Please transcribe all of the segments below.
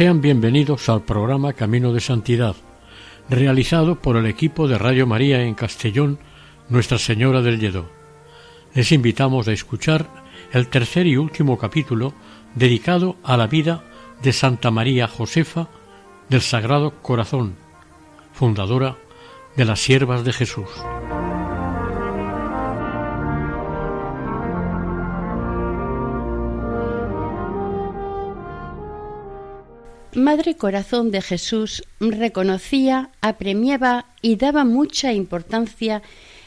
Sean bienvenidos al programa Camino de Santidad, realizado por el equipo de Radio María en Castellón, Nuestra Señora del Lledó. Les invitamos a escuchar el tercer y último capítulo dedicado a la vida de Santa María Josefa del Sagrado Corazón, fundadora de las Siervas de Jesús. Madre Corazón de Jesús reconocía, apremiaba y daba mucha importancia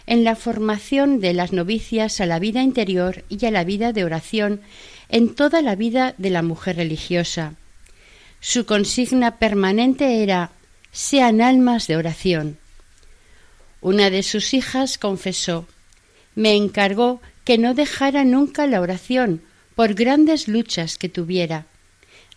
en la formación de las novicias a la vida interior y a la vida de oración en toda la vida de la mujer religiosa. Su consigna permanente era sean almas de oración. Una de sus hijas confesó me encargó que no dejara nunca la oración por grandes luchas que tuviera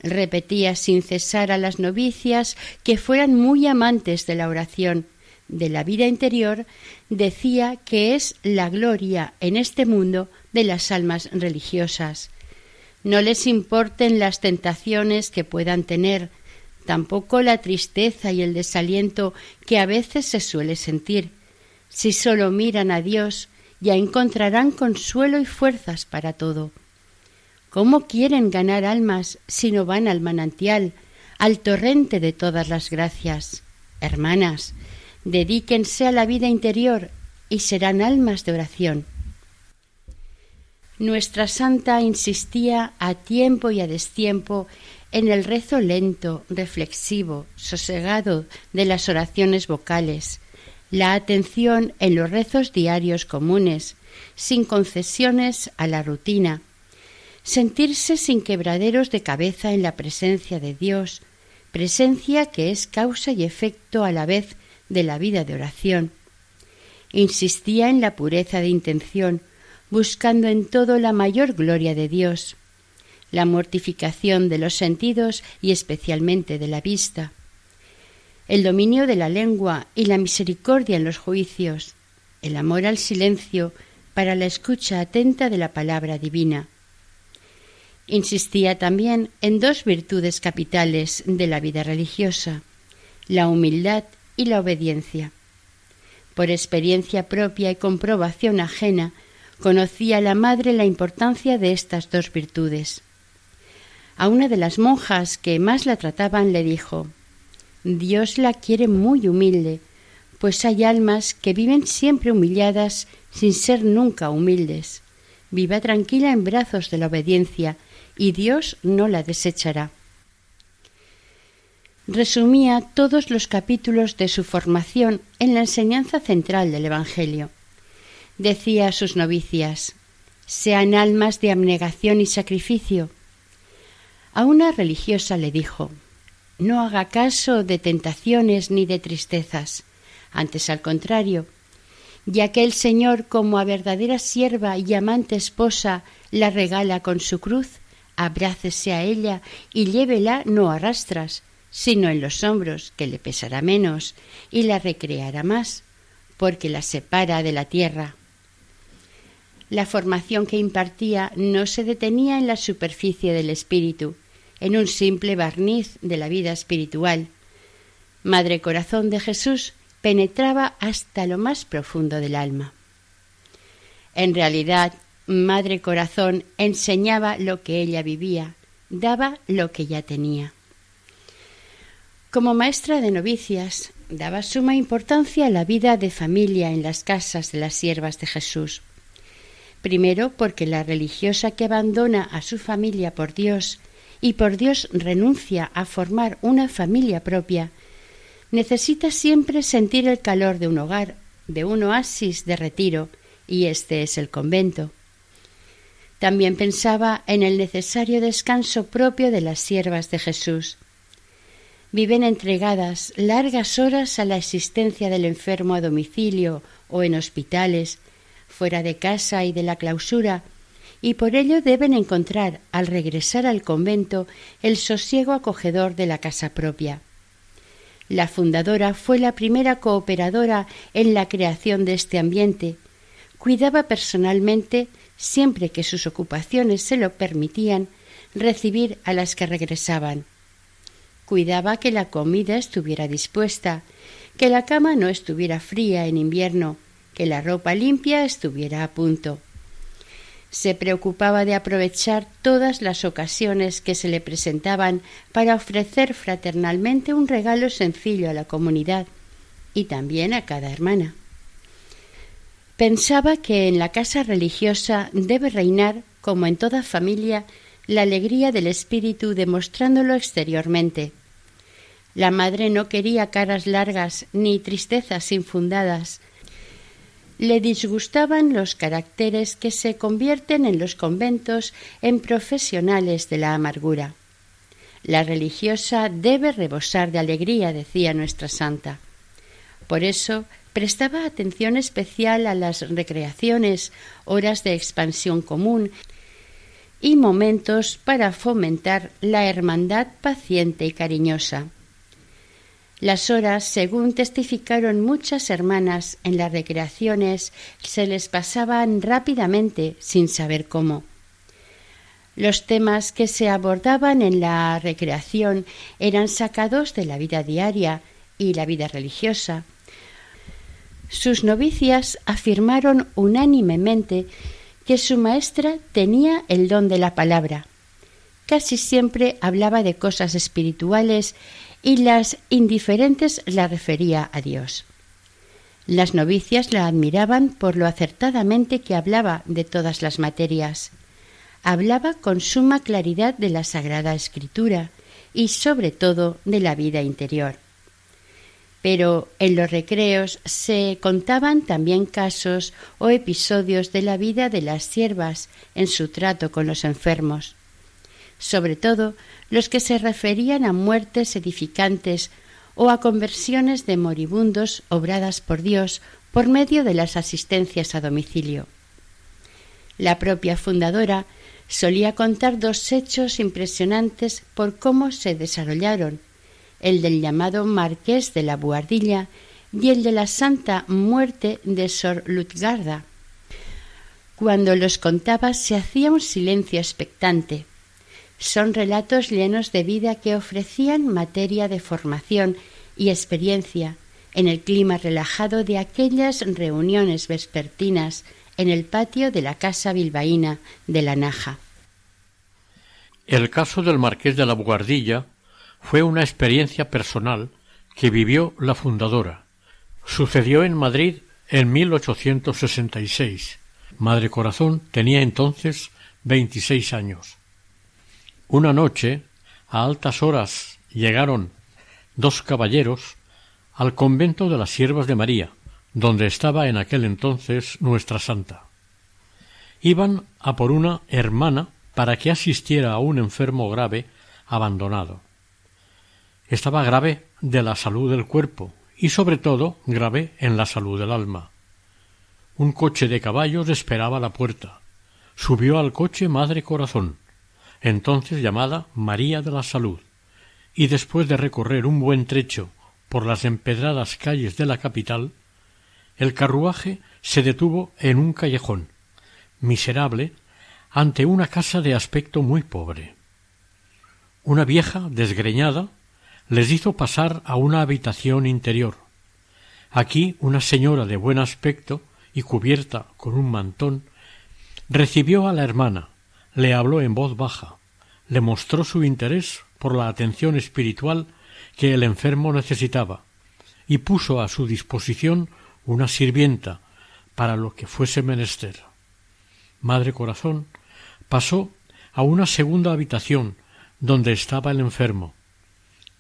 Repetía sin cesar a las novicias que fueran muy amantes de la oración, de la vida interior, decía que es la gloria en este mundo de las almas religiosas. No les importen las tentaciones que puedan tener, tampoco la tristeza y el desaliento que a veces se suele sentir. Si solo miran a Dios, ya encontrarán consuelo y fuerzas para todo. ¿Cómo quieren ganar almas si no van al manantial, al torrente de todas las gracias? Hermanas, dedíquense a la vida interior y serán almas de oración. Nuestra santa insistía a tiempo y a destiempo en el rezo lento, reflexivo, sosegado de las oraciones vocales, la atención en los rezos diarios comunes, sin concesiones a la rutina, sentirse sin quebraderos de cabeza en la presencia de Dios, presencia que es causa y efecto a la vez de la vida de oración. Insistía en la pureza de intención, buscando en todo la mayor gloria de Dios, la mortificación de los sentidos y especialmente de la vista, el dominio de la lengua y la misericordia en los juicios, el amor al silencio para la escucha atenta de la palabra divina, Insistía también en dos virtudes capitales de la vida religiosa, la humildad y la obediencia. Por experiencia propia y comprobación ajena, conocía la madre la importancia de estas dos virtudes. A una de las monjas que más la trataban le dijo Dios la quiere muy humilde, pues hay almas que viven siempre humilladas sin ser nunca humildes. Viva tranquila en brazos de la obediencia y Dios no la desechará. Resumía todos los capítulos de su formación en la enseñanza central del Evangelio. Decía a sus novicias, sean almas de abnegación y sacrificio. A una religiosa le dijo, no haga caso de tentaciones ni de tristezas, antes al contrario, ya que el Señor como a verdadera sierva y amante esposa la regala con su cruz, abrácese a ella y llévela no a rastras, sino en los hombros, que le pesará menos y la recreará más, porque la separa de la tierra. La formación que impartía no se detenía en la superficie del espíritu, en un simple barniz de la vida espiritual. Madre Corazón de Jesús penetraba hasta lo más profundo del alma. En realidad, Madre Corazón enseñaba lo que ella vivía, daba lo que ya tenía. Como maestra de novicias, daba suma importancia a la vida de familia en las casas de las siervas de Jesús. Primero porque la religiosa que abandona a su familia por Dios y por Dios renuncia a formar una familia propia, necesita siempre sentir el calor de un hogar, de un oasis de retiro, y este es el convento. También pensaba en el necesario descanso propio de las siervas de Jesús. Viven entregadas largas horas a la existencia del enfermo a domicilio o en hospitales, fuera de casa y de la clausura, y por ello deben encontrar, al regresar al convento, el sosiego acogedor de la casa propia. La fundadora fue la primera cooperadora en la creación de este ambiente. Cuidaba personalmente, siempre que sus ocupaciones se lo permitían, recibir a las que regresaban. Cuidaba que la comida estuviera dispuesta, que la cama no estuviera fría en invierno, que la ropa limpia estuviera a punto se preocupaba de aprovechar todas las ocasiones que se le presentaban para ofrecer fraternalmente un regalo sencillo a la comunidad y también a cada hermana. Pensaba que en la casa religiosa debe reinar, como en toda familia, la alegría del espíritu demostrándolo exteriormente. La madre no quería caras largas ni tristezas infundadas, le disgustaban los caracteres que se convierten en los conventos en profesionales de la amargura. La religiosa debe rebosar de alegría, decía nuestra santa. Por eso prestaba atención especial a las recreaciones, horas de expansión común y momentos para fomentar la hermandad paciente y cariñosa. Las horas, según testificaron muchas hermanas en las recreaciones, se les pasaban rápidamente sin saber cómo. Los temas que se abordaban en la recreación eran sacados de la vida diaria y la vida religiosa. Sus novicias afirmaron unánimemente que su maestra tenía el don de la palabra. Casi siempre hablaba de cosas espirituales y las indiferentes la refería a Dios. Las novicias la admiraban por lo acertadamente que hablaba de todas las materias. Hablaba con suma claridad de la Sagrada Escritura y sobre todo de la vida interior. Pero en los recreos se contaban también casos o episodios de la vida de las siervas en su trato con los enfermos sobre todo los que se referían a muertes edificantes o a conversiones de moribundos obradas por Dios por medio de las asistencias a domicilio. La propia fundadora solía contar dos hechos impresionantes por cómo se desarrollaron, el del llamado Marqués de la Buhardilla y el de la Santa Muerte de Sor Lutgarda. Cuando los contaba se hacía un silencio expectante, son relatos llenos de vida que ofrecían materia de formación y experiencia en el clima relajado de aquellas reuniones vespertinas en el patio de la casa bilbaína de la Naja. El caso del marqués de la Buguardilla fue una experiencia personal que vivió la fundadora. Sucedió en Madrid en 1866. Madre Corazón tenía entonces veintiséis años. Una noche, a altas horas, llegaron dos caballeros al convento de las Siervas de María, donde estaba en aquel entonces nuestra santa. Iban a por una hermana para que asistiera a un enfermo grave abandonado. Estaba grave de la salud del cuerpo y sobre todo grave en la salud del alma. Un coche de caballos esperaba a la puerta. Subió al coche Madre Corazón entonces llamada María de la Salud, y después de recorrer un buen trecho por las empedradas calles de la capital, el carruaje se detuvo en un callejón, miserable, ante una casa de aspecto muy pobre. Una vieja, desgreñada, les hizo pasar a una habitación interior. Aquí una señora de buen aspecto y cubierta con un mantón recibió a la hermana, le habló en voz baja, le mostró su interés por la atención espiritual que el enfermo necesitaba, y puso a su disposición una sirvienta para lo que fuese menester. Madre Corazón pasó a una segunda habitación donde estaba el enfermo,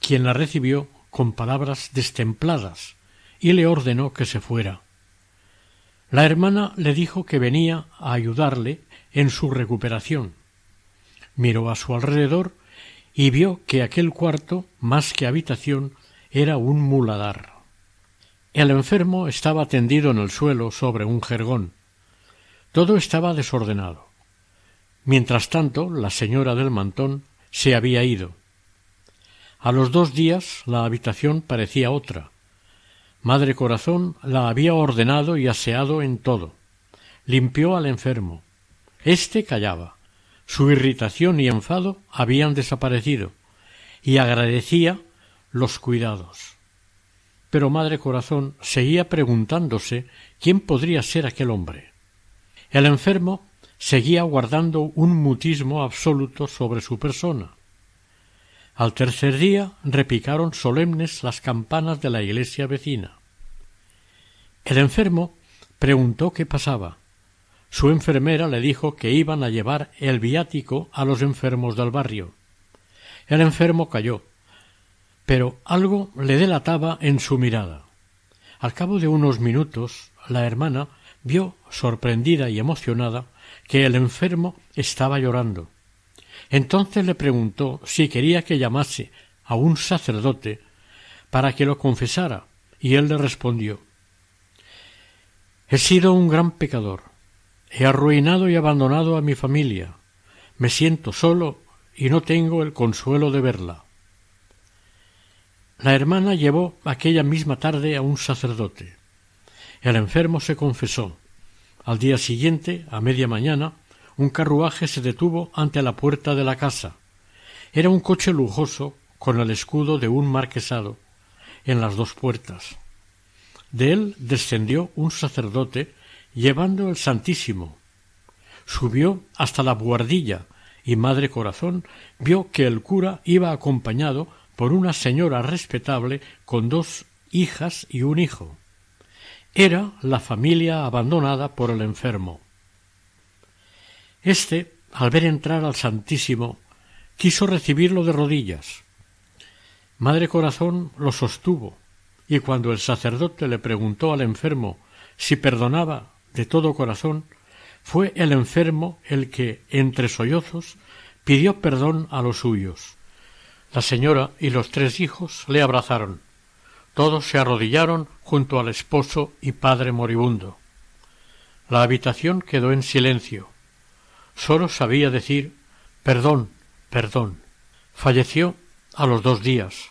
quien la recibió con palabras destempladas y le ordenó que se fuera. La hermana le dijo que venía a ayudarle en su recuperación. Miró a su alrededor y vio que aquel cuarto, más que habitación, era un muladar. El enfermo estaba tendido en el suelo sobre un jergón. Todo estaba desordenado. Mientras tanto, la señora del mantón se había ido. A los dos días la habitación parecía otra. Madre Corazón la había ordenado y aseado en todo. Limpió al enfermo. Este callaba. Su irritación y enfado habían desaparecido y agradecía los cuidados. Pero Madre Corazón seguía preguntándose quién podría ser aquel hombre. El enfermo seguía guardando un mutismo absoluto sobre su persona. Al tercer día repicaron solemnes las campanas de la iglesia vecina. El enfermo preguntó qué pasaba. Su enfermera le dijo que iban a llevar el viático a los enfermos del barrio. El enfermo cayó, pero algo le delataba en su mirada. Al cabo de unos minutos, la hermana vio, sorprendida y emocionada, que el enfermo estaba llorando. Entonces le preguntó si quería que llamase a un sacerdote para que lo confesara, y él le respondió He sido un gran pecador. He arruinado y abandonado a mi familia. Me siento solo y no tengo el consuelo de verla. La hermana llevó aquella misma tarde a un sacerdote. El enfermo se confesó. Al día siguiente, a media mañana, un carruaje se detuvo ante la puerta de la casa. Era un coche lujoso con el escudo de un marquesado en las dos puertas. De él descendió un sacerdote llevando el Santísimo. Subió hasta la buhardilla y Madre Corazón vio que el cura iba acompañado por una señora respetable con dos hijas y un hijo. Era la familia abandonada por el enfermo. Este, al ver entrar al Santísimo, quiso recibirlo de rodillas. Madre Corazón lo sostuvo, y cuando el sacerdote le preguntó al enfermo si perdonaba de todo corazón, fue el enfermo el que, entre sollozos, pidió perdón a los suyos. La señora y los tres hijos le abrazaron. Todos se arrodillaron junto al esposo y padre moribundo. La habitación quedó en silencio. Sólo sabía decir perdón, perdón. Falleció a los dos días.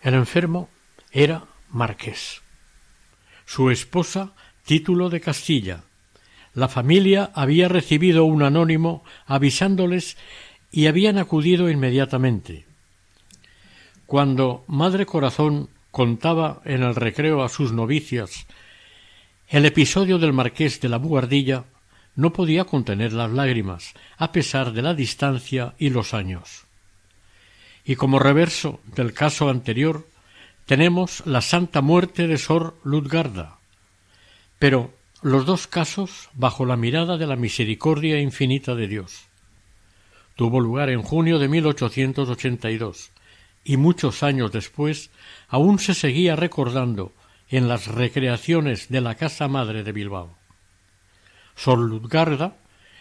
El enfermo era marqués. Su esposa título de Castilla. La familia había recibido un anónimo avisándoles y habían acudido inmediatamente. Cuando Madre Corazón contaba en el recreo a sus novicias el episodio del marqués de la Buhardilla, no podía contener las lágrimas, a pesar de la distancia y los años. Y como reverso del caso anterior, tenemos la santa muerte de Sor Ludgarda. Pero los dos casos bajo la mirada de la misericordia infinita de Dios. Tuvo lugar en junio de 1882 y muchos años después aún se seguía recordando en las recreaciones de la Casa Madre de Bilbao. Sor Ludgarda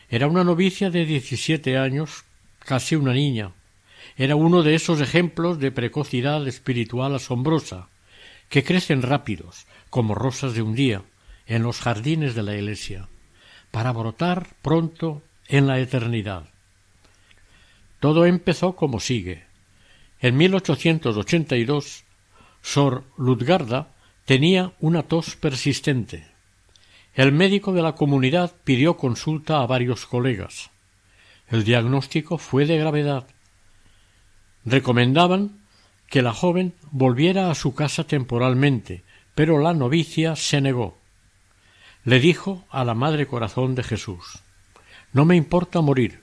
era una novicia de diecisiete años, casi una niña. Era uno de esos ejemplos de precocidad espiritual asombrosa, que crecen rápidos, como rosas de un día, en los jardines de la Iglesia, para brotar pronto en la eternidad. Todo empezó como sigue. En 1882, Sor Ludgarda tenía una tos persistente. El médico de la comunidad pidió consulta a varios colegas. El diagnóstico fue de gravedad. Recomendaban que la joven volviera a su casa temporalmente, pero la novicia se negó. Le dijo a la Madre Corazón de Jesús No me importa morir,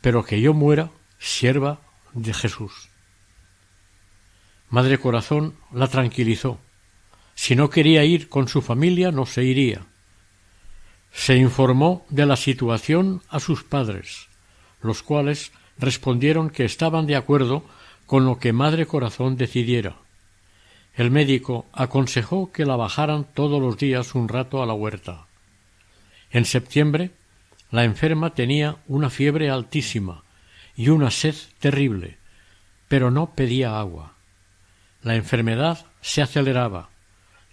pero que yo muera sierva de Jesús. Madre Corazón la tranquilizó. Si no quería ir con su familia, no se iría. Se informó de la situación a sus padres, los cuales respondieron que estaban de acuerdo con lo que Madre Corazón decidiera. el médico aconsejó que la bajaran todos los días un rato a la huerta. En septiembre la enferma tenía una fiebre altísima y una sed terrible, pero no pedía agua. La enfermedad se aceleraba,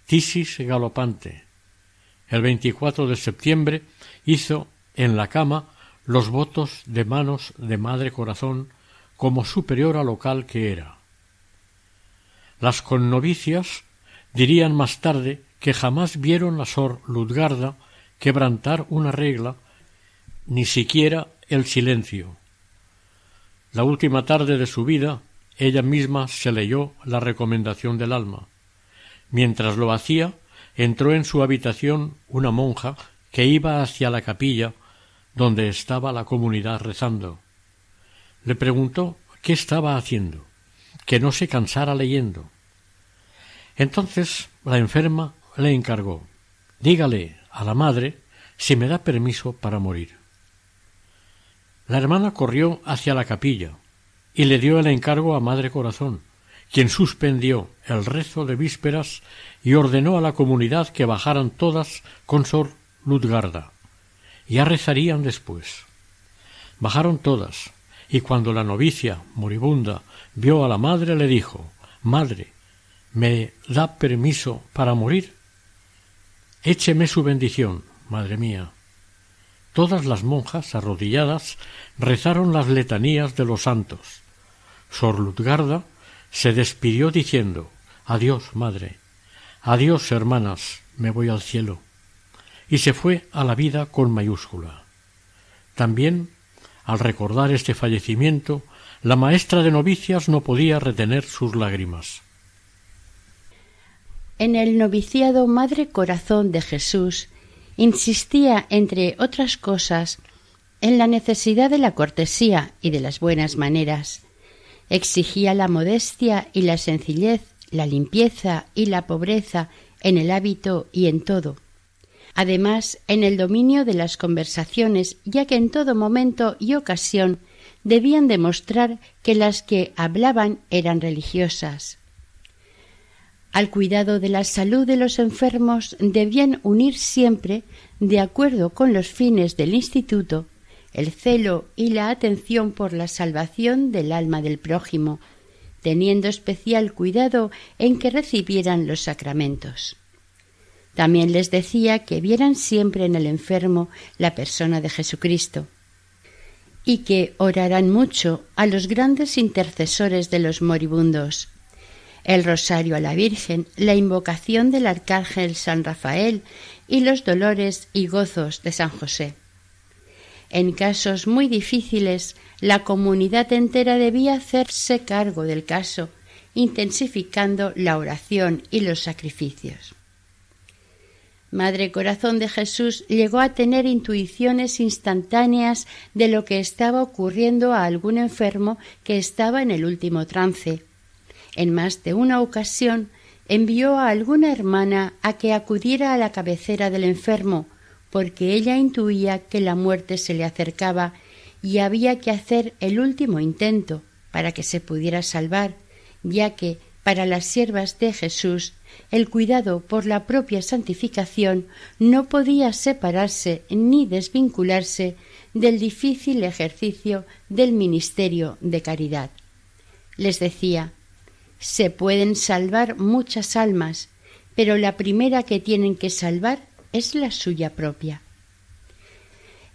tisis galopante. El 24 de septiembre hizo en la cama los votos de manos de Madre Corazón como superiora local que era. Las connovicias dirían más tarde que jamás vieron a Sor Ludgarda quebrantar una regla, ni siquiera el silencio. La última tarde de su vida ella misma se leyó la recomendación del alma. Mientras lo hacía, entró en su habitación una monja que iba hacia la capilla donde estaba la comunidad rezando. Le preguntó qué estaba haciendo, que no se cansara leyendo. Entonces la enferma le encargó dígale a la madre si me da permiso para morir. La hermana corrió hacia la capilla y le dio el encargo a Madre Corazón, quien suspendió el rezo de vísperas y ordenó a la comunidad que bajaran todas con Sor Ludgarda. Ya rezarían después. Bajaron todas, y cuando la novicia, moribunda, vio a la madre, le dijo Madre, ¿me da permiso para morir? Écheme su bendición, madre mía. Todas las monjas, arrodilladas, rezaron las letanías de los santos. Sor Lutgarda se despidió diciendo Adiós, madre. Adiós, hermanas, me voy al cielo. Y se fue a la vida con mayúscula. También, al recordar este fallecimiento, la maestra de novicias no podía retener sus lágrimas. En el noviciado Madre Corazón de Jesús insistía, entre otras cosas, en la necesidad de la cortesía y de las buenas maneras. Exigía la modestia y la sencillez, la limpieza y la pobreza en el hábito y en todo. Además, en el dominio de las conversaciones, ya que en todo momento y ocasión debían demostrar que las que hablaban eran religiosas. Al cuidado de la salud de los enfermos debían unir siempre, de acuerdo con los fines del instituto, el celo y la atención por la salvación del alma del prójimo, teniendo especial cuidado en que recibieran los sacramentos. También les decía que vieran siempre en el enfermo la persona de Jesucristo y que oraran mucho a los grandes intercesores de los moribundos, el rosario a la Virgen, la invocación del Arcángel San Rafael y los dolores y gozos de San José. En casos muy difíciles, la comunidad entera debía hacerse cargo del caso, intensificando la oración y los sacrificios. Madre Corazón de Jesús llegó a tener intuiciones instantáneas de lo que estaba ocurriendo a algún enfermo que estaba en el último trance, en más de una ocasión envió a alguna hermana a que acudiera a la cabecera del enfermo, porque ella intuía que la muerte se le acercaba y había que hacer el último intento para que se pudiera salvar, ya que para las siervas de Jesús el cuidado por la propia santificación no podía separarse ni desvincularse del difícil ejercicio del ministerio de caridad. Les decía se pueden salvar muchas almas, pero la primera que tienen que salvar es la suya propia.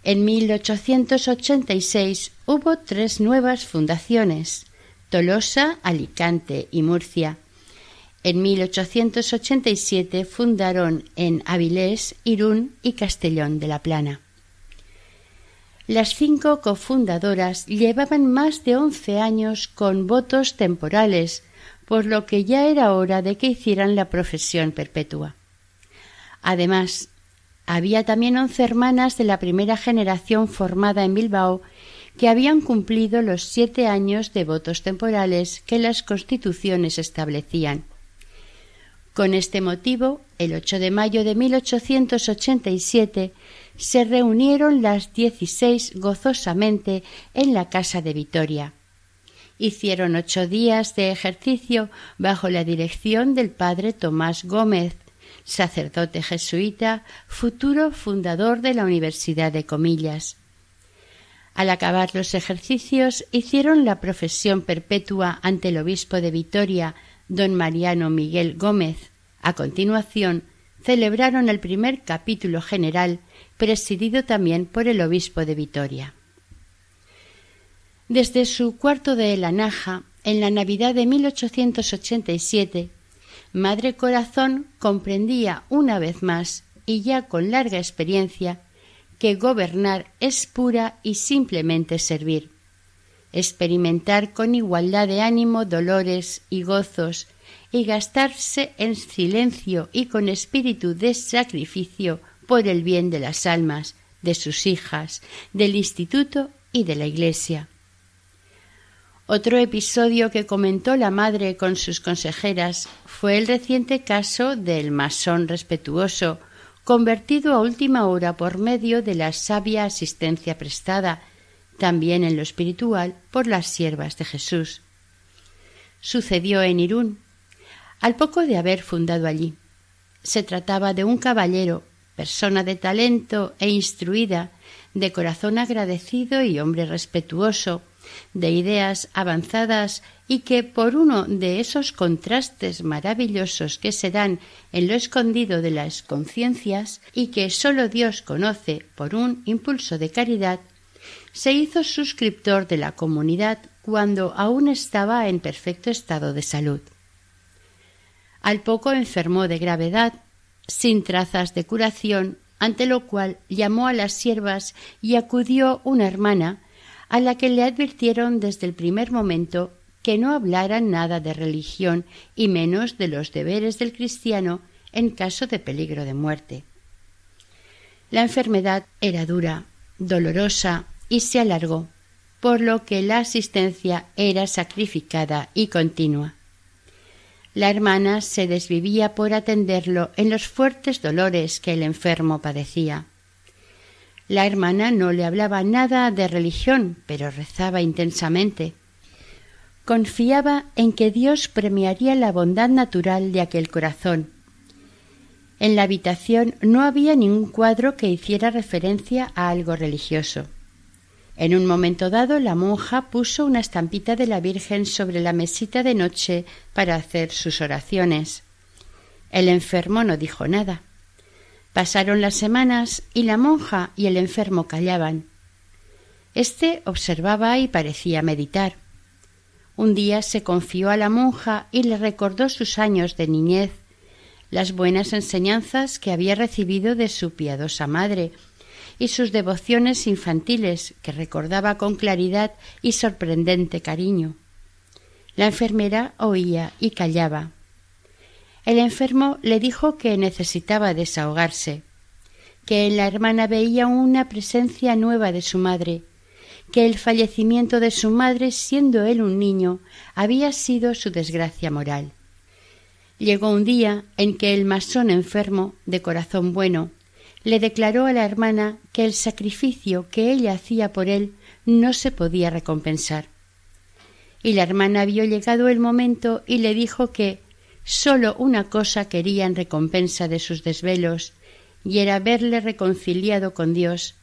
En 1886 hubo tres nuevas fundaciones, Tolosa, Alicante y Murcia. En 1887 fundaron en Avilés, Irún y Castellón de la Plana. Las cinco cofundadoras llevaban más de once años con votos temporales, por lo que ya era hora de que hicieran la profesión perpetua. Además, había también once hermanas de la primera generación formada en Bilbao que habían cumplido los siete años de votos temporales que las constituciones establecían. Con este motivo, el 8 de mayo de 1887 se reunieron las dieciséis gozosamente en la casa de Vitoria Hicieron ocho días de ejercicio bajo la dirección del padre Tomás Gómez, sacerdote jesuita, futuro fundador de la Universidad de Comillas. Al acabar los ejercicios, hicieron la profesión perpetua ante el obispo de Vitoria, don Mariano Miguel Gómez. A continuación, celebraron el primer capítulo general, presidido también por el obispo de Vitoria. Desde su cuarto de la Naja, en la Navidad de 1887, Madre Corazón comprendía una vez más, y ya con larga experiencia, que gobernar es pura y simplemente servir. Experimentar con igualdad de ánimo dolores y gozos y gastarse en silencio y con espíritu de sacrificio por el bien de las almas, de sus hijas, del instituto y de la Iglesia. Otro episodio que comentó la madre con sus consejeras fue el reciente caso del masón respetuoso, convertido a última hora por medio de la sabia asistencia prestada, también en lo espiritual, por las siervas de Jesús. Sucedió en Irún, al poco de haber fundado allí. Se trataba de un caballero, persona de talento e instruida, de corazón agradecido y hombre respetuoso, de ideas avanzadas y que por uno de esos contrastes maravillosos que se dan en lo escondido de las conciencias y que sólo Dios conoce por un impulso de caridad, se hizo suscriptor de la comunidad cuando aún estaba en perfecto estado de salud. Al poco enfermó de gravedad, sin trazas de curación, ante lo cual llamó a las siervas y acudió una hermana a la que le advirtieron desde el primer momento que no hablaran nada de religión y menos de los deberes del cristiano en caso de peligro de muerte. La enfermedad era dura, dolorosa y se alargó, por lo que la asistencia era sacrificada y continua. La hermana se desvivía por atenderlo en los fuertes dolores que el enfermo padecía. La hermana no le hablaba nada de religión, pero rezaba intensamente. Confiaba en que Dios premiaría la bondad natural de aquel corazón. En la habitación no había ningún cuadro que hiciera referencia a algo religioso. En un momento dado la monja puso una estampita de la Virgen sobre la mesita de noche para hacer sus oraciones. El enfermo no dijo nada. Pasaron las semanas y la monja y el enfermo callaban. Este observaba y parecía meditar. Un día se confió a la monja y le recordó sus años de niñez, las buenas enseñanzas que había recibido de su piadosa madre y sus devociones infantiles que recordaba con claridad y sorprendente cariño. La enfermera oía y callaba. El enfermo le dijo que necesitaba desahogarse, que en la hermana veía una presencia nueva de su madre, que el fallecimiento de su madre, siendo él un niño, había sido su desgracia moral. Llegó un día en que el masón enfermo, de corazón bueno, le declaró a la hermana que el sacrificio que ella hacía por él no se podía recompensar. Y la hermana vio llegado el momento y le dijo que, Sólo una cosa quería en recompensa de sus desvelos, y era verle reconciliado con Dios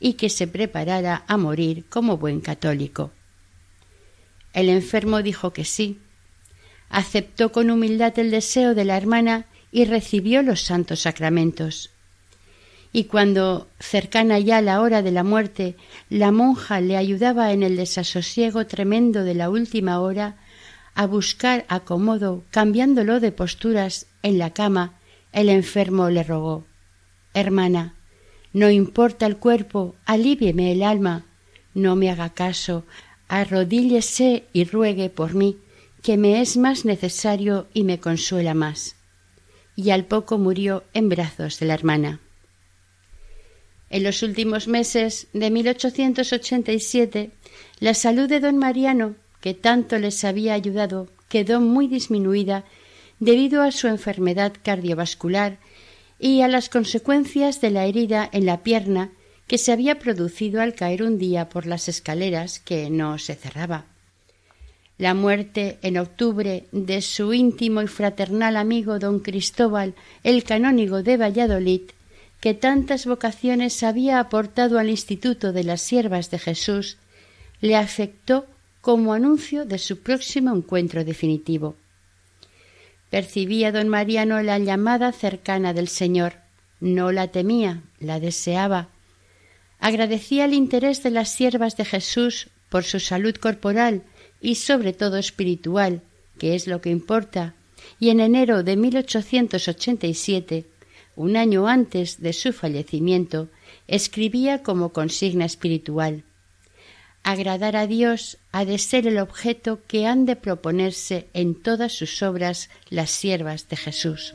y que se preparara a morir como buen católico. El enfermo dijo que sí. Aceptó con humildad el deseo de la hermana y recibió los santos sacramentos. Y cuando, cercana ya la hora de la muerte, la monja le ayudaba en el desasosiego tremendo de la última hora, a buscar acomodo, cambiándolo de posturas en la cama, el enfermo le rogó Hermana, no importa el cuerpo, alívieme el alma, no me haga caso, arrodíllese y ruegue por mí, que me es más necesario y me consuela más. Y al poco murió en brazos de la hermana. En los últimos meses de 1887, la salud de don Mariano que tanto les había ayudado quedó muy disminuida debido a su enfermedad cardiovascular y a las consecuencias de la herida en la pierna que se había producido al caer un día por las escaleras que no se cerraba. La muerte en octubre de su íntimo y fraternal amigo don Cristóbal, el canónigo de Valladolid, que tantas vocaciones había aportado al Instituto de las Siervas de Jesús, le afectó como anuncio de su próximo encuentro definitivo. Percibía don Mariano la llamada cercana del Señor, no la temía, la deseaba. Agradecía el interés de las siervas de Jesús por su salud corporal y sobre todo espiritual, que es lo que importa, y en enero de 1887, un año antes de su fallecimiento, escribía como consigna espiritual Agradar a Dios ha de ser el objeto que han de proponerse en todas sus obras las siervas de Jesús.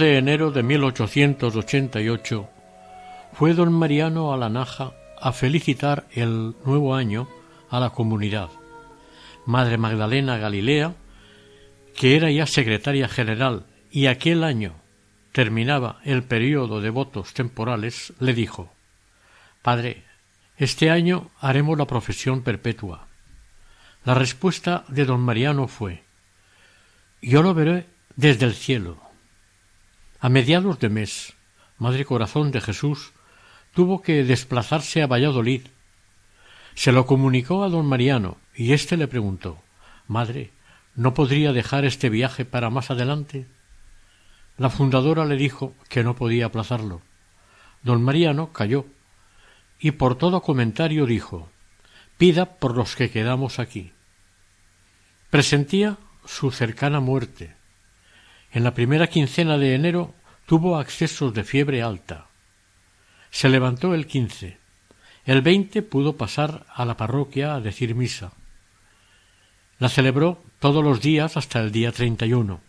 De enero de 1888 fue don Mariano a la Naja a felicitar el nuevo año a la comunidad. Madre Magdalena Galilea, que era ya secretaria general y aquel año terminaba el periodo de votos temporales, le dijo Padre, este año haremos la profesión perpetua. La respuesta de don Mariano fue Yo lo veré desde el cielo a mediados de mes, Madre Corazón de Jesús tuvo que desplazarse a Valladolid. Se lo comunicó a don Mariano y éste le preguntó Madre, ¿no podría dejar este viaje para más adelante? La fundadora le dijo que no podía aplazarlo. Don Mariano calló y por todo comentario dijo Pida por los que quedamos aquí. Presentía su cercana muerte en la primera quincena de enero tuvo accesos de fiebre alta. Se levantó el quince. El veinte pudo pasar a la parroquia a decir misa. La celebró todos los días hasta el día treinta y uno.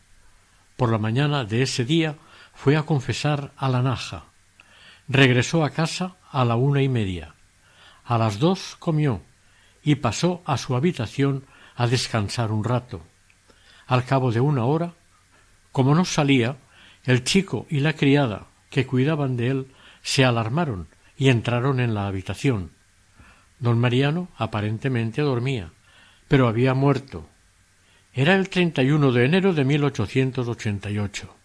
Por la mañana de ese día fue a confesar a la Naja. Regresó a casa a la una y media. A las dos comió y pasó a su habitación a descansar un rato. Al cabo de una hora como no salía, el chico y la criada que cuidaban de él se alarmaron y entraron en la habitación. Don Mariano aparentemente dormía, pero había muerto. Era el 31 de enero de 1888.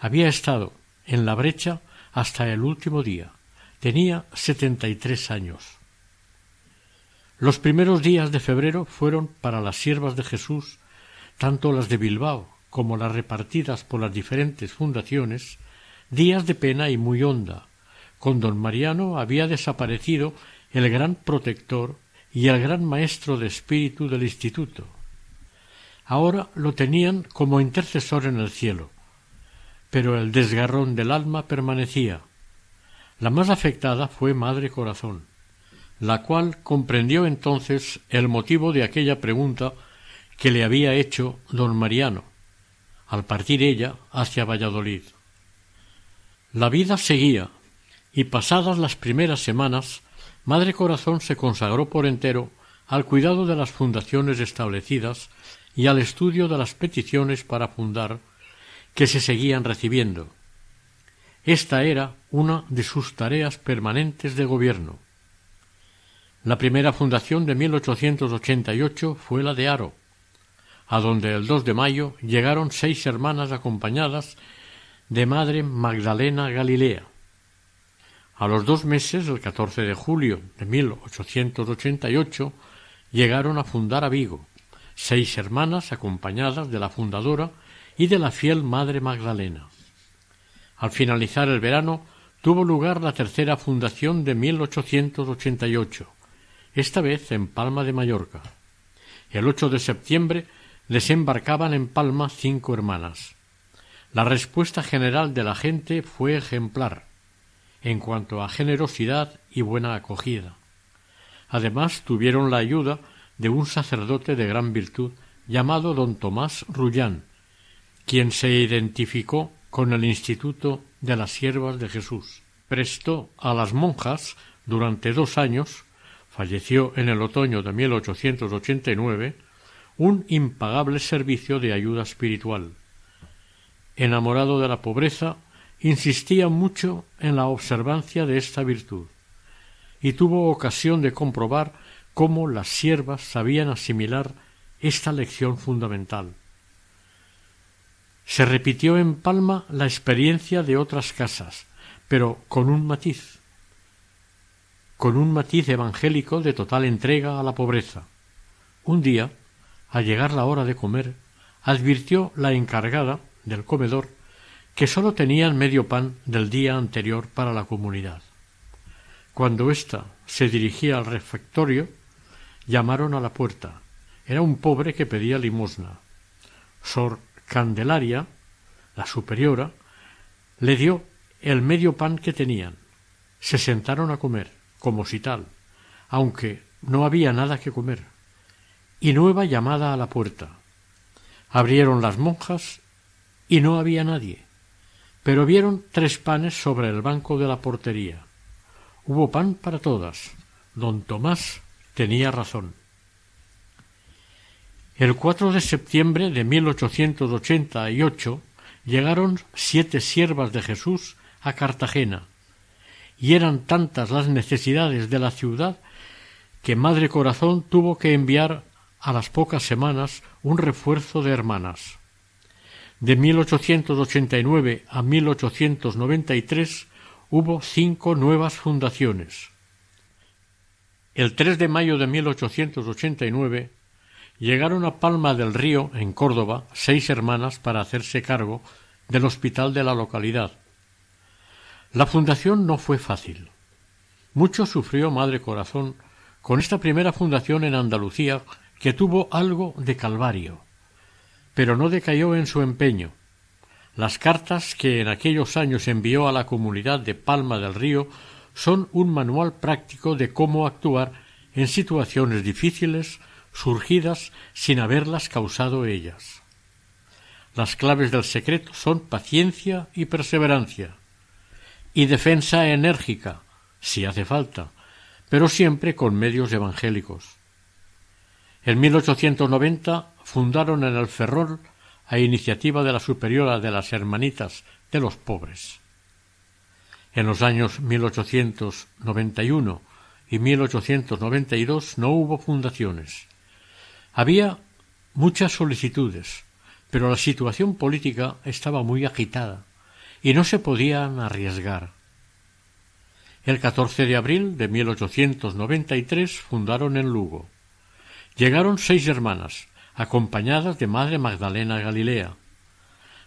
Había estado en la brecha hasta el último día. Tenía setenta y tres años. Los primeros días de febrero fueron para las siervas de Jesús, tanto las de Bilbao como las repartidas por las diferentes fundaciones, días de pena y muy honda. Con don Mariano había desaparecido el gran protector y el gran maestro de espíritu del instituto. Ahora lo tenían como intercesor en el cielo, pero el desgarrón del alma permanecía. La más afectada fue Madre Corazón, la cual comprendió entonces el motivo de aquella pregunta que le había hecho don Mariano, al partir ella hacia Valladolid. La vida seguía, y pasadas las primeras semanas, Madre Corazón se consagró por entero al cuidado de las fundaciones establecidas y al estudio de las peticiones para fundar que se seguían recibiendo. Esta era una de sus tareas permanentes de gobierno. La primera fundación de 1888 fue la de Aro, a donde el 2 de mayo llegaron seis hermanas acompañadas de Madre Magdalena Galilea. A los dos meses, el 14 de julio de 1888, llegaron a fundar a Vigo, seis hermanas acompañadas de la fundadora y de la fiel Madre Magdalena. Al finalizar el verano tuvo lugar la tercera fundación de 1888, esta vez en Palma de Mallorca. El 8 de septiembre desembarcaban en Palma cinco hermanas. La respuesta general de la gente fue ejemplar en cuanto a generosidad y buena acogida. Además tuvieron la ayuda de un sacerdote de gran virtud llamado don Tomás Rullán, quien se identificó con el Instituto de las Siervas de Jesús. Prestó a las monjas durante dos años, falleció en el otoño de 1889, un impagable servicio de ayuda espiritual. Enamorado de la pobreza, insistía mucho en la observancia de esta virtud, y tuvo ocasión de comprobar cómo las siervas sabían asimilar esta lección fundamental. Se repitió en Palma la experiencia de otras casas, pero con un matiz, con un matiz evangélico de total entrega a la pobreza. Un día, al llegar la hora de comer, advirtió la encargada del comedor que sólo tenían medio pan del día anterior para la comunidad. Cuando ésta se dirigía al refectorio, llamaron a la puerta. Era un pobre que pedía limosna. Sor Candelaria, la superiora, le dio el medio pan que tenían. Se sentaron a comer, como si tal, aunque no había nada que comer. Y nueva llamada a la puerta. Abrieron las monjas y no había nadie pero vieron tres panes sobre el banco de la portería. Hubo pan para todas. Don Tomás tenía razón. El 4 de septiembre de 1888 llegaron siete siervas de Jesús a Cartagena, y eran tantas las necesidades de la ciudad que Madre Corazón tuvo que enviar a las pocas semanas un refuerzo de hermanas. De 1889 a 1893 hubo cinco nuevas fundaciones. El 3 de mayo de 1889 llegaron a Palma del Río, en Córdoba, seis hermanas para hacerse cargo del hospital de la localidad. La fundación no fue fácil. Mucho sufrió Madre Corazón con esta primera fundación en Andalucía que tuvo algo de calvario pero no decayó en su empeño. Las cartas que en aquellos años envió a la comunidad de Palma del Río son un manual práctico de cómo actuar en situaciones difíciles surgidas sin haberlas causado ellas. Las claves del secreto son paciencia y perseverancia, y defensa enérgica, si hace falta, pero siempre con medios evangélicos. En 1890 fundaron en el Ferrol a iniciativa de la superiora de las Hermanitas de los Pobres. En los años 1891 y 1892 no hubo fundaciones. Había muchas solicitudes, pero la situación política estaba muy agitada y no se podían arriesgar. El 14 de abril de 1893 fundaron en Lugo. Llegaron seis hermanas, acompañadas de Madre Magdalena Galilea.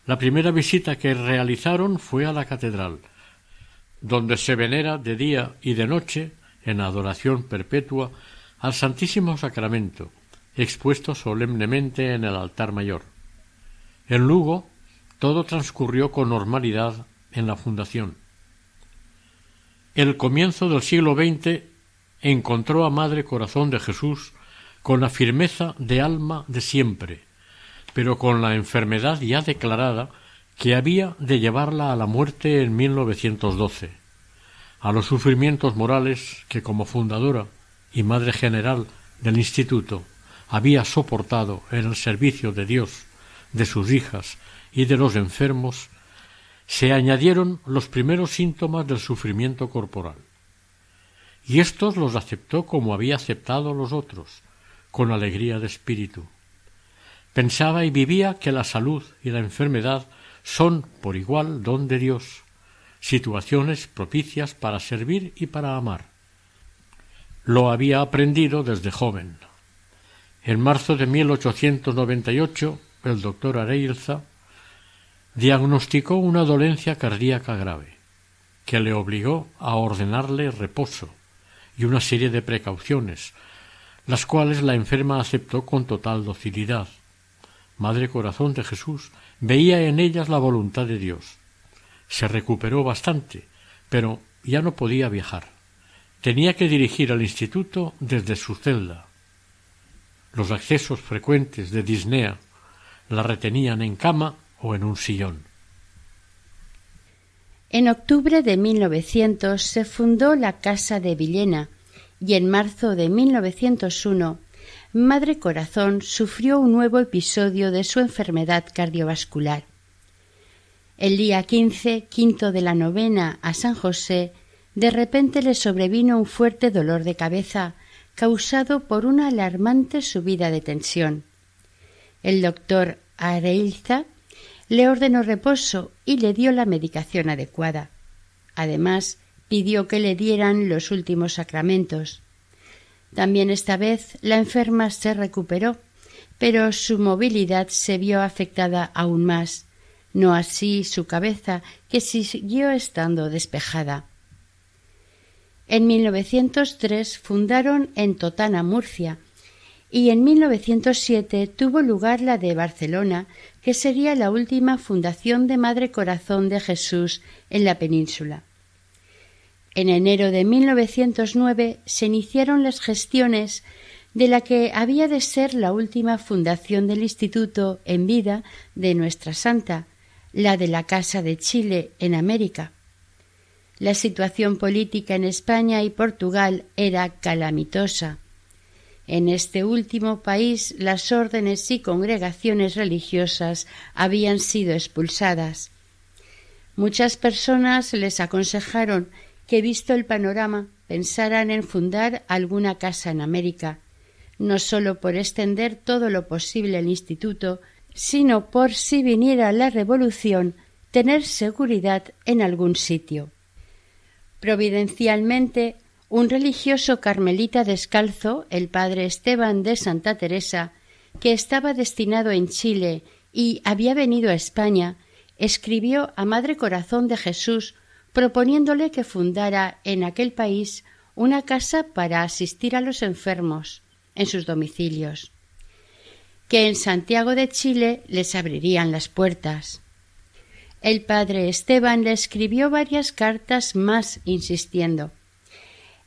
La primera visita que realizaron fue a la catedral, donde se venera de día y de noche, en adoración perpetua, al Santísimo Sacramento, expuesto solemnemente en el altar mayor. En Lugo todo transcurrió con normalidad en la fundación. El comienzo del siglo XX encontró a Madre Corazón de Jesús con la firmeza de alma de siempre, pero con la enfermedad ya declarada que había de llevarla a la muerte en 1912, a los sufrimientos morales que como fundadora y madre general del instituto había soportado en el servicio de Dios, de sus hijas y de los enfermos, se añadieron los primeros síntomas del sufrimiento corporal. Y éstos los aceptó como había aceptado los otros, con alegría de espíritu. Pensaba y vivía que la salud y la enfermedad son por igual don de Dios, situaciones propicias para servir y para amar. Lo había aprendido desde joven. En marzo de 1898, el doctor Areilza diagnosticó una dolencia cardíaca grave, que le obligó a ordenarle reposo y una serie de precauciones, las cuales la enferma aceptó con total docilidad. Madre Corazón de Jesús veía en ellas la voluntad de Dios. Se recuperó bastante, pero ya no podía viajar. Tenía que dirigir al instituto desde su celda. Los accesos frecuentes de disnea la retenían en cama o en un sillón. En octubre de 1900 se fundó la Casa de Villena y en marzo de 1901 Madre Corazón sufrió un nuevo episodio de su enfermedad cardiovascular. El día quince, quinto de la novena a San José, de repente le sobrevino un fuerte dolor de cabeza causado por una alarmante subida de tensión. El doctor Areilza le ordenó reposo y le dio la medicación adecuada. Además, pidió que le dieran los últimos sacramentos. También esta vez la enferma se recuperó, pero su movilidad se vio afectada aún más, no así su cabeza, que siguió estando despejada. En 1903 fundaron en Totana, Murcia, y en 1907 tuvo lugar la de Barcelona, que sería la última fundación de Madre Corazón de Jesús en la península. En enero de 1909 se iniciaron las gestiones de la que había de ser la última fundación del Instituto en vida de Nuestra Santa, la de la Casa de Chile en América. La situación política en España y Portugal era calamitosa. En este último país las órdenes y congregaciones religiosas habían sido expulsadas. Muchas personas les aconsejaron que, visto el panorama, pensaran en fundar alguna casa en América, no sólo por extender todo lo posible el instituto, sino por si viniera la revolución tener seguridad en algún sitio. Providencialmente, un religioso carmelita descalzo, el padre Esteban de Santa Teresa, que estaba destinado en Chile y había venido a España, escribió a Madre Corazón de Jesús proponiéndole que fundara en aquel país una casa para asistir a los enfermos en sus domicilios, que en Santiago de Chile les abrirían las puertas. El padre Esteban le escribió varias cartas más insistiendo.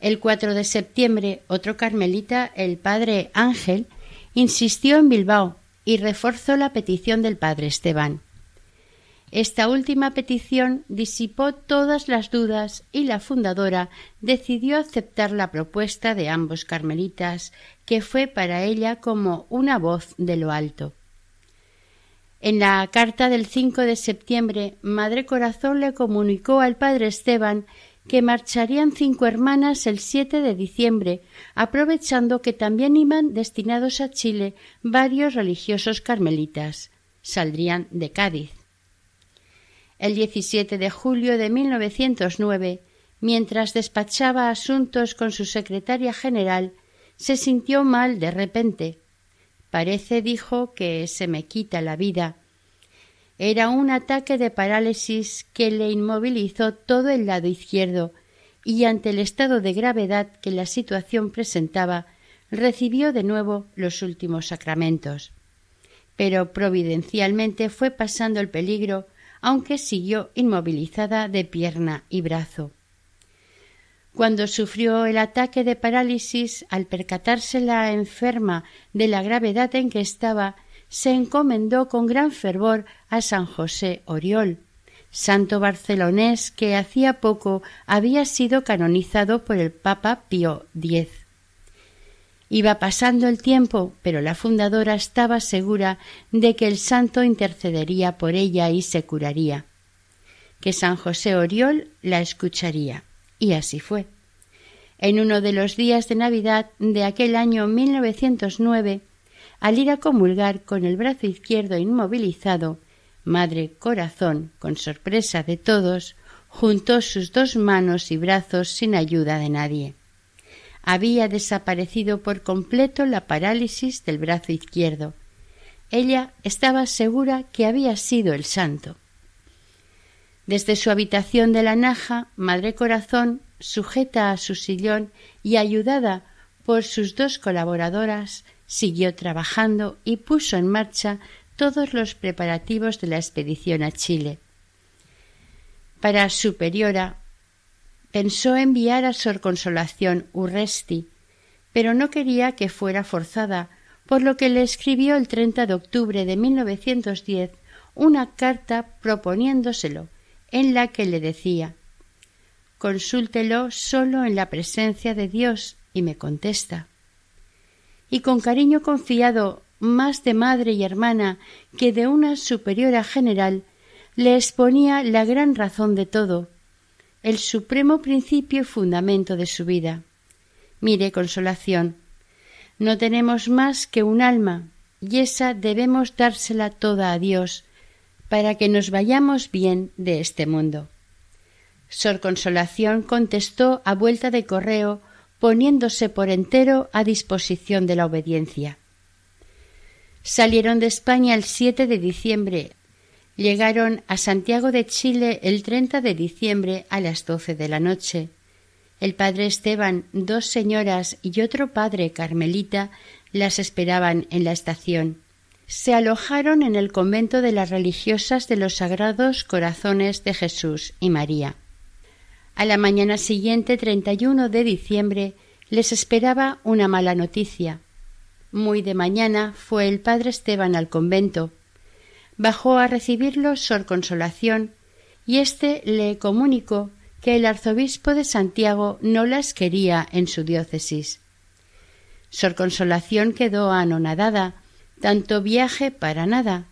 El 4 de septiembre, otro carmelita, el padre Ángel, insistió en Bilbao y reforzó la petición del padre Esteban. Esta última petición disipó todas las dudas y la fundadora decidió aceptar la propuesta de ambos carmelitas, que fue para ella como una voz de lo alto. En la carta del 5 de septiembre, Madre Corazón le comunicó al padre Esteban que marcharían cinco hermanas el 7 de diciembre, aprovechando que también iban destinados a Chile varios religiosos carmelitas. Saldrían de Cádiz. El 17 de julio de 1909, mientras despachaba asuntos con su secretaria general, se sintió mal de repente. Parece, dijo, que se me quita la vida. Era un ataque de parálisis que le inmovilizó todo el lado izquierdo, y ante el estado de gravedad que la situación presentaba, recibió de nuevo los últimos sacramentos. Pero providencialmente fue pasando el peligro aunque siguió inmovilizada de pierna y brazo. Cuando sufrió el ataque de parálisis, al percatarse la enferma de la gravedad en que estaba, se encomendó con gran fervor a San José Oriol, santo barcelonés que hacía poco había sido canonizado por el Papa Pío X. Iba pasando el tiempo, pero la fundadora estaba segura de que el santo intercedería por ella y se curaría, que San José Oriol la escucharía. Y así fue. En uno de los días de Navidad de aquel año 1909, al ir a comulgar con el brazo izquierdo inmovilizado, Madre Corazón, con sorpresa de todos, juntó sus dos manos y brazos sin ayuda de nadie había desaparecido por completo la parálisis del brazo izquierdo. Ella estaba segura que había sido el santo. Desde su habitación de la Naja, Madre Corazón, sujeta a su sillón y ayudada por sus dos colaboradoras, siguió trabajando y puso en marcha todos los preparativos de la expedición a Chile. Para Superiora pensó enviar a Sor Consolación Urresti, pero no quería que fuera forzada, por lo que le escribió el 30 de octubre de 1910 una carta proponiéndoselo, en la que le decía Consúltelo solo en la presencia de Dios y me contesta. Y con cariño confiado más de madre y hermana que de una superiora general, le exponía la gran razón de todo, el supremo principio y fundamento de su vida. Mire, consolación, no tenemos más que un alma, y esa debemos dársela toda a Dios, para que nos vayamos bien de este mundo. Sor Consolación contestó a vuelta de correo, poniéndose por entero a disposición de la obediencia. Salieron de España el 7 de diciembre, Llegaron a Santiago de Chile el 30 de diciembre a las doce de la noche. El padre Esteban, dos señoras y otro padre carmelita las esperaban en la estación. Se alojaron en el convento de las religiosas de los Sagrados Corazones de Jesús y María. A la mañana siguiente, 31 de diciembre, les esperaba una mala noticia. Muy de mañana fue el padre Esteban al convento bajó a recibirlo Sor Consolación y éste le comunicó que el arzobispo de Santiago no las quería en su diócesis. Sor Consolación quedó anonadada, tanto viaje para nada.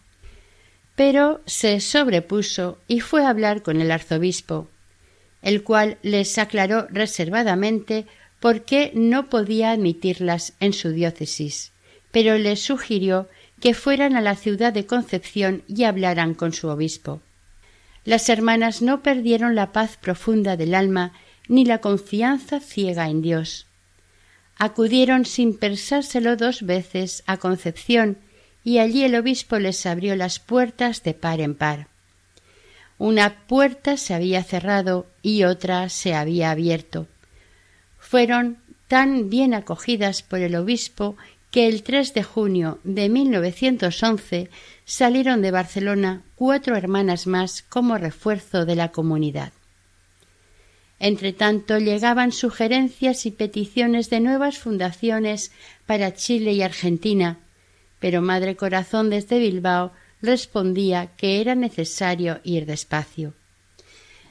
Pero se sobrepuso y fue a hablar con el arzobispo, el cual les aclaró reservadamente por qué no podía admitirlas en su diócesis, pero les sugirió que fueran a la ciudad de Concepción y hablaran con su obispo. Las hermanas no perdieron la paz profunda del alma ni la confianza ciega en Dios. Acudieron sin pensárselo dos veces a Concepción y allí el obispo les abrió las puertas de par en par. Una puerta se había cerrado y otra se había abierto. Fueron tan bien acogidas por el obispo que el 3 de junio de 1911 salieron de Barcelona cuatro hermanas más como refuerzo de la comunidad. Entretanto llegaban sugerencias y peticiones de nuevas fundaciones para Chile y Argentina, pero Madre Corazón desde Bilbao respondía que era necesario ir despacio.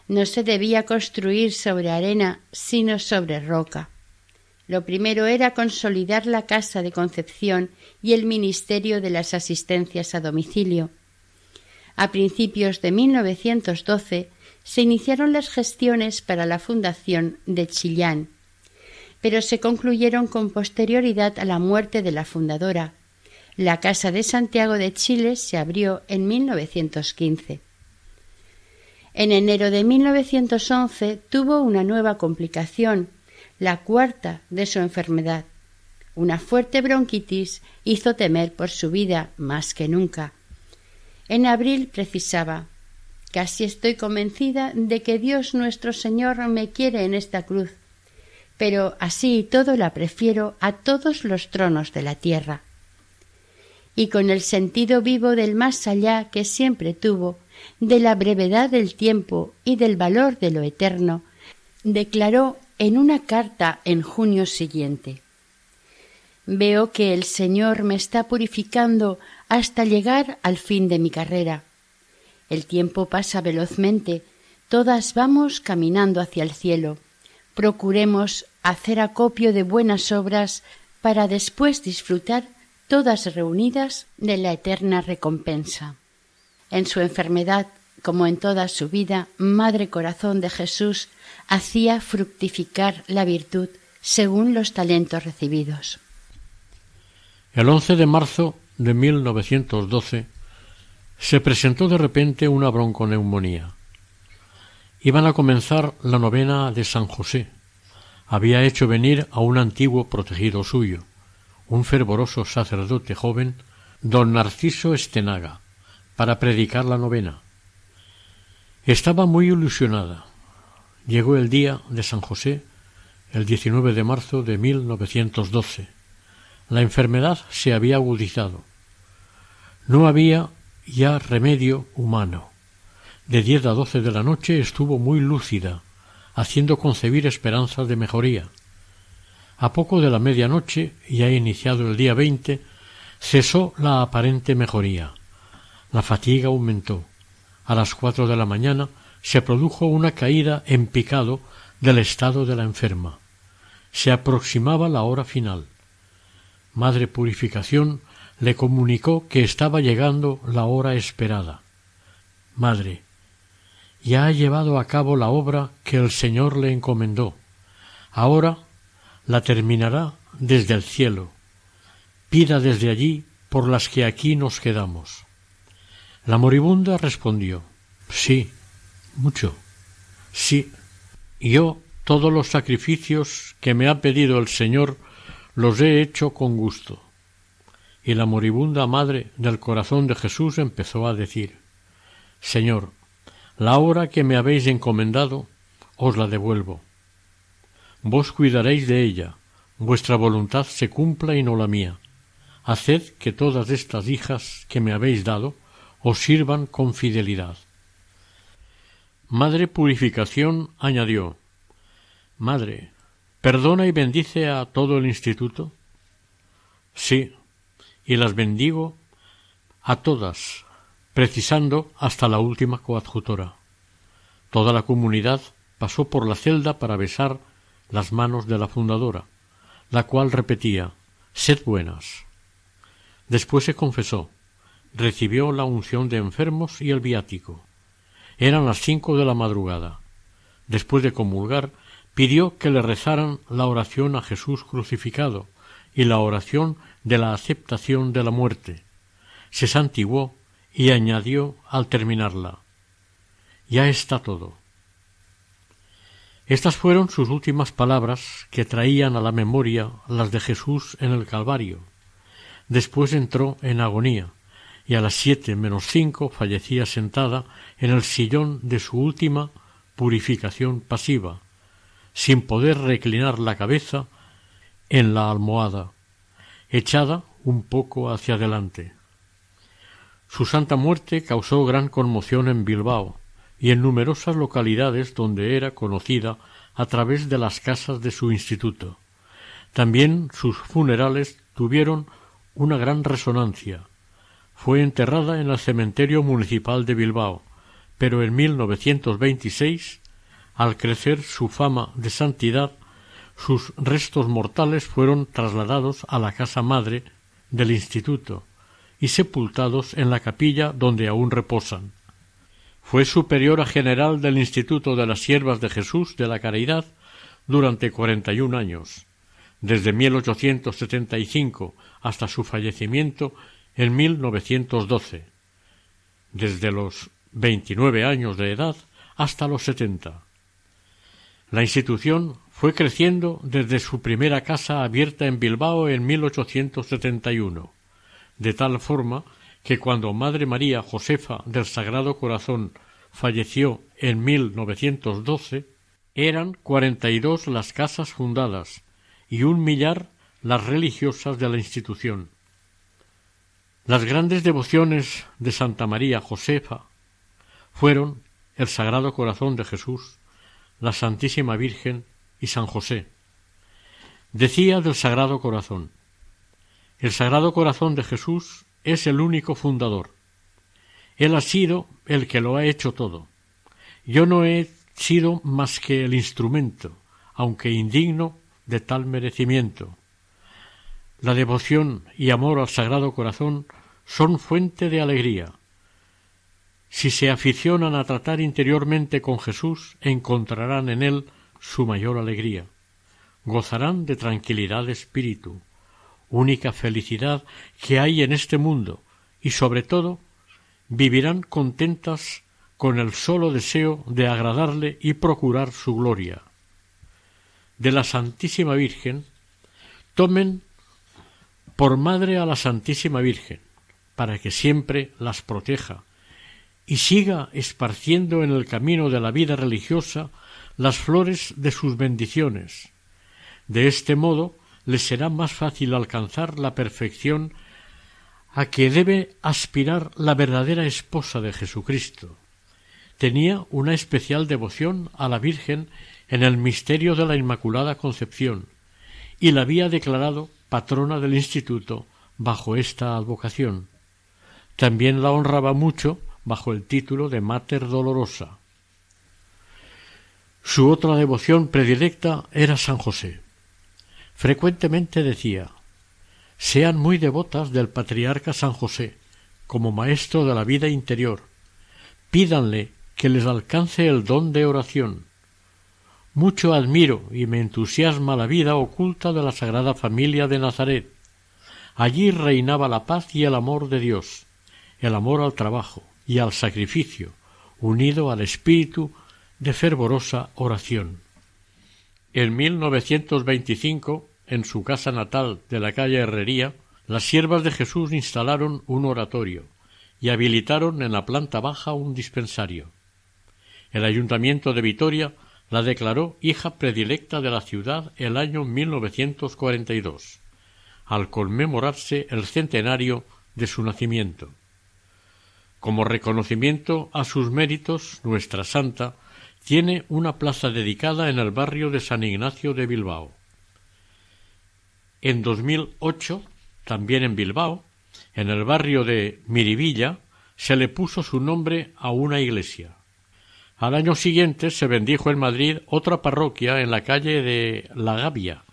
No se debía construir sobre arena, sino sobre roca. Lo primero era consolidar la Casa de Concepción y el Ministerio de las Asistencias a Domicilio. A principios de 1912 se iniciaron las gestiones para la fundación de Chillán, pero se concluyeron con posterioridad a la muerte de la fundadora. La Casa de Santiago de Chile se abrió en 1915. En enero de 1911 tuvo una nueva complicación la cuarta de su enfermedad. Una fuerte bronquitis hizo temer por su vida más que nunca. En abril precisaba Casi estoy convencida de que Dios nuestro Señor me quiere en esta cruz, pero así y todo la prefiero a todos los tronos de la tierra. Y con el sentido vivo del más allá que siempre tuvo, de la brevedad del tiempo y del valor de lo eterno, declaró en una carta en junio siguiente. Veo que el Señor me está purificando hasta llegar al fin de mi carrera. El tiempo pasa velozmente, todas vamos caminando hacia el cielo. Procuremos hacer acopio de buenas obras para después disfrutar todas reunidas de la eterna recompensa. En su enfermedad como en toda su vida, Madre Corazón de Jesús hacía fructificar la virtud según los talentos recibidos. El 11 de marzo de 1912 se presentó de repente una bronconeumonía. Iban a comenzar la novena de San José. Había hecho venir a un antiguo protegido suyo, un fervoroso sacerdote joven, don Narciso Estenaga, para predicar la novena Estaba muy ilusionada. Llegó el día de San José, el 19 de marzo de 1912. La enfermedad se había agudizado. No había ya remedio humano. De diez a doce de la noche estuvo muy lúcida, haciendo concebir esperanzas de mejoría. A poco de la medianoche, ya iniciado el día veinte, cesó la aparente mejoría. La fatiga aumentó. A las cuatro de la mañana se produjo una caída en picado del estado de la enferma. Se aproximaba la hora final. Madre Purificación le comunicó que estaba llegando la hora esperada. Madre, ya ha llevado a cabo la obra que el Señor le encomendó. Ahora la terminará desde el cielo. Pida desde allí por las que aquí nos quedamos. La moribunda respondió Sí, mucho. Sí, yo todos los sacrificios que me ha pedido el Señor los he hecho con gusto. Y la moribunda madre del corazón de Jesús empezó a decir Señor, la hora que me habéis encomendado os la devuelvo. Vos cuidaréis de ella, vuestra voluntad se cumpla y no la mía. Haced que todas estas hijas que me habéis dado os sirvan con fidelidad. Madre Purificación añadió Madre, ¿perdona y bendice a todo el instituto? Sí, y las bendigo a todas, precisando hasta la última coadjutora. Toda la comunidad pasó por la celda para besar las manos de la fundadora, la cual repetía Sed buenas. Después se confesó, recibió la unción de enfermos y el viático. Eran las cinco de la madrugada. Después de comulgar, pidió que le rezaran la oración a Jesús crucificado y la oración de la aceptación de la muerte. Se santiguó y añadió al terminarla Ya está todo. Estas fueron sus últimas palabras que traían a la memoria las de Jesús en el Calvario. Después entró en agonía y a las siete menos cinco fallecía sentada en el sillón de su última purificación pasiva, sin poder reclinar la cabeza en la almohada, echada un poco hacia adelante. Su santa muerte causó gran conmoción en Bilbao y en numerosas localidades donde era conocida a través de las casas de su instituto. También sus funerales tuvieron una gran resonancia. Fue enterrada en el cementerio municipal de Bilbao, pero en 1926, al crecer su fama de santidad, sus restos mortales fueron trasladados a la casa madre del instituto, y sepultados en la capilla donde aún reposan. Fue superiora general del Instituto de las Siervas de Jesús de la Caridad durante cuarenta y un años, desde 1875 hasta su fallecimiento en 1912, desde los veintinueve años de edad hasta los setenta. La institución fue creciendo desde su primera casa abierta en Bilbao en 1871 de tal forma que cuando Madre María Josefa del Sagrado Corazón falleció en 1912, eran cuarenta y dos las casas fundadas y un millar las religiosas de la institución. Las grandes devociones de Santa María Josefa fueron el Sagrado Corazón de Jesús, la Santísima Virgen y San José. Decía del Sagrado Corazón el Sagrado Corazón de Jesús es el único fundador. Él ha sido el que lo ha hecho todo. Yo no he sido más que el instrumento, aunque indigno de tal merecimiento. La devoción y amor al Sagrado Corazón son fuente de alegría. Si se aficionan a tratar interiormente con Jesús, encontrarán en él su mayor alegría. Gozarán de tranquilidad de espíritu, única felicidad que hay en este mundo, y sobre todo vivirán contentas con el solo deseo de agradarle y procurar su gloria. De la Santísima Virgen, tomen por madre a la Santísima Virgen, para que siempre las proteja, y siga esparciendo en el camino de la vida religiosa las flores de sus bendiciones. De este modo le será más fácil alcanzar la perfección a que debe aspirar la verdadera esposa de Jesucristo. Tenía una especial devoción a la Virgen en el misterio de la Inmaculada Concepción y la había declarado patrona del instituto bajo esta advocación. También la honraba mucho bajo el título de Mater Dolorosa. Su otra devoción predilecta era San José. Frecuentemente decía sean muy devotas del patriarca San José, como maestro de la vida interior. Pídanle que les alcance el don de oración. Mucho admiro y me entusiasma la vida oculta de la Sagrada Familia de Nazaret. Allí reinaba la paz y el amor de Dios, el amor al trabajo y al sacrificio, unido al espíritu de fervorosa oración. En 1925 en su casa natal de la calle Herrería, las siervas de Jesús instalaron un oratorio y habilitaron en la planta baja un dispensario. El ayuntamiento de Vitoria la declaró hija predilecta de la ciudad el año 1942, al conmemorarse el centenario de su nacimiento. Como reconocimiento a sus méritos, nuestra santa tiene una plaza dedicada en el barrio de San Ignacio de Bilbao. En 2008, también en Bilbao, en el barrio de Miribilla, se le puso su nombre a una iglesia. Al año siguiente se bendijo en Madrid otra parroquia en la calle de La Gavia,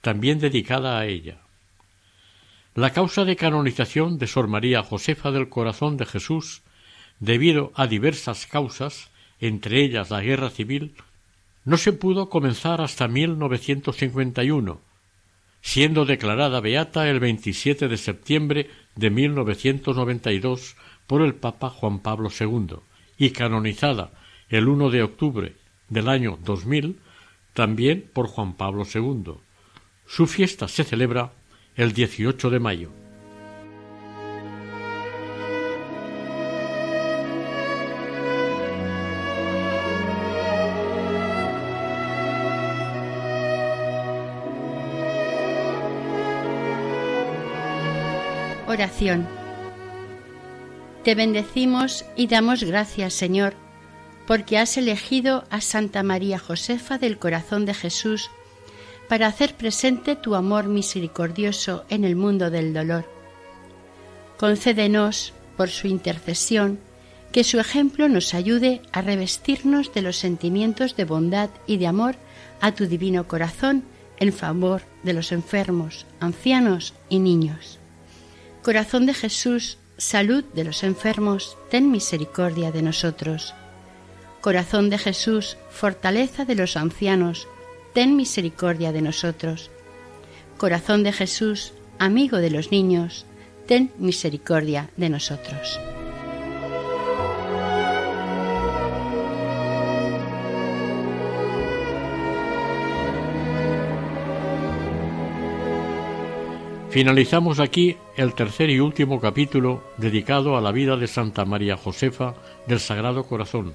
también dedicada a ella. La causa de canonización de Sor María Josefa del Corazón de Jesús, debido a diversas causas, entre ellas la guerra civil, no se pudo comenzar hasta 1951, siendo declarada beata el 27 de septiembre de 1992 por el Papa Juan Pablo II y canonizada el 1 de octubre del año 2000 también por Juan Pablo II. Su fiesta se celebra el 18 de mayo. Oración. Te bendecimos y damos gracias, Señor, porque has elegido a Santa María Josefa del Corazón de Jesús para hacer presente tu amor misericordioso en el mundo del dolor. Concédenos, por su intercesión, que su ejemplo nos ayude a revestirnos de los sentimientos de bondad y de amor a tu divino corazón en favor de los enfermos, ancianos y niños. Corazón de Jesús, salud de los enfermos, ten misericordia de nosotros. Corazón de Jesús, fortaleza de los ancianos, ten misericordia de nosotros. Corazón de Jesús, amigo de los niños, ten misericordia de nosotros. Finalizamos aquí el tercer y último capítulo dedicado a la vida de Santa María Josefa del Sagrado Corazón,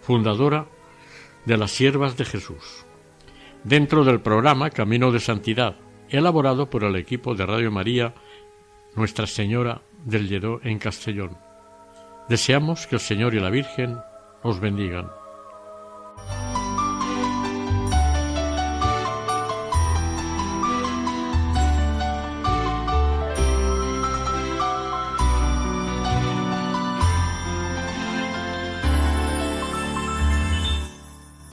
fundadora de las Siervas de Jesús, dentro del programa Camino de Santidad, elaborado por el equipo de Radio María Nuestra Señora del Lledó en Castellón. Deseamos que el Señor y la Virgen os bendigan.